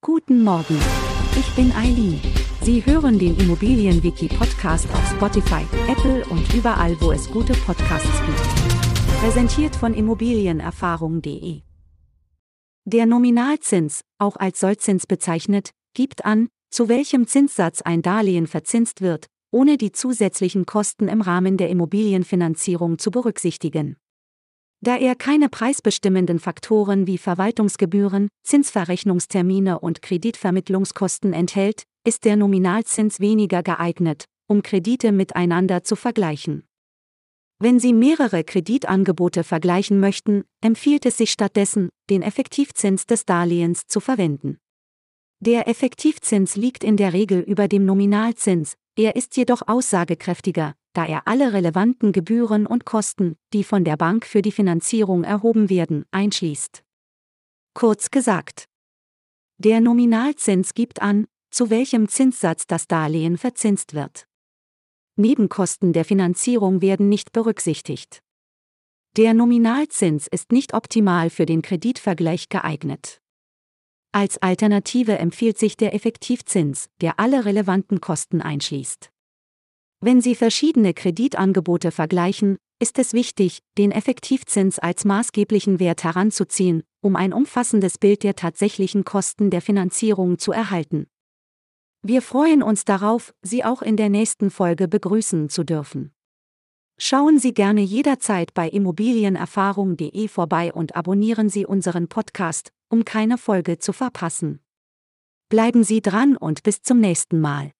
Guten Morgen. Ich bin Eileen. Sie hören den Immobilienwiki-Podcast auf Spotify, Apple und überall, wo es gute Podcasts gibt. Präsentiert von Immobilienerfahrung.de. Der Nominalzins, auch als Sollzins bezeichnet, gibt an, zu welchem Zinssatz ein Darlehen verzinst wird, ohne die zusätzlichen Kosten im Rahmen der Immobilienfinanzierung zu berücksichtigen. Da er keine preisbestimmenden Faktoren wie Verwaltungsgebühren, Zinsverrechnungstermine und Kreditvermittlungskosten enthält, ist der Nominalzins weniger geeignet, um Kredite miteinander zu vergleichen. Wenn Sie mehrere Kreditangebote vergleichen möchten, empfiehlt es sich stattdessen, den Effektivzins des Darlehens zu verwenden. Der Effektivzins liegt in der Regel über dem Nominalzins, er ist jedoch aussagekräftiger, da er alle relevanten Gebühren und Kosten, die von der Bank für die Finanzierung erhoben werden, einschließt. Kurz gesagt. Der Nominalzins gibt an, zu welchem Zinssatz das Darlehen verzinst wird. Nebenkosten der Finanzierung werden nicht berücksichtigt. Der Nominalzins ist nicht optimal für den Kreditvergleich geeignet. Als Alternative empfiehlt sich der Effektivzins, der alle relevanten Kosten einschließt. Wenn Sie verschiedene Kreditangebote vergleichen, ist es wichtig, den Effektivzins als maßgeblichen Wert heranzuziehen, um ein umfassendes Bild der tatsächlichen Kosten der Finanzierung zu erhalten. Wir freuen uns darauf, Sie auch in der nächsten Folge begrüßen zu dürfen. Schauen Sie gerne jederzeit bei immobilienerfahrung.de vorbei und abonnieren Sie unseren Podcast, um keine Folge zu verpassen. Bleiben Sie dran und bis zum nächsten Mal.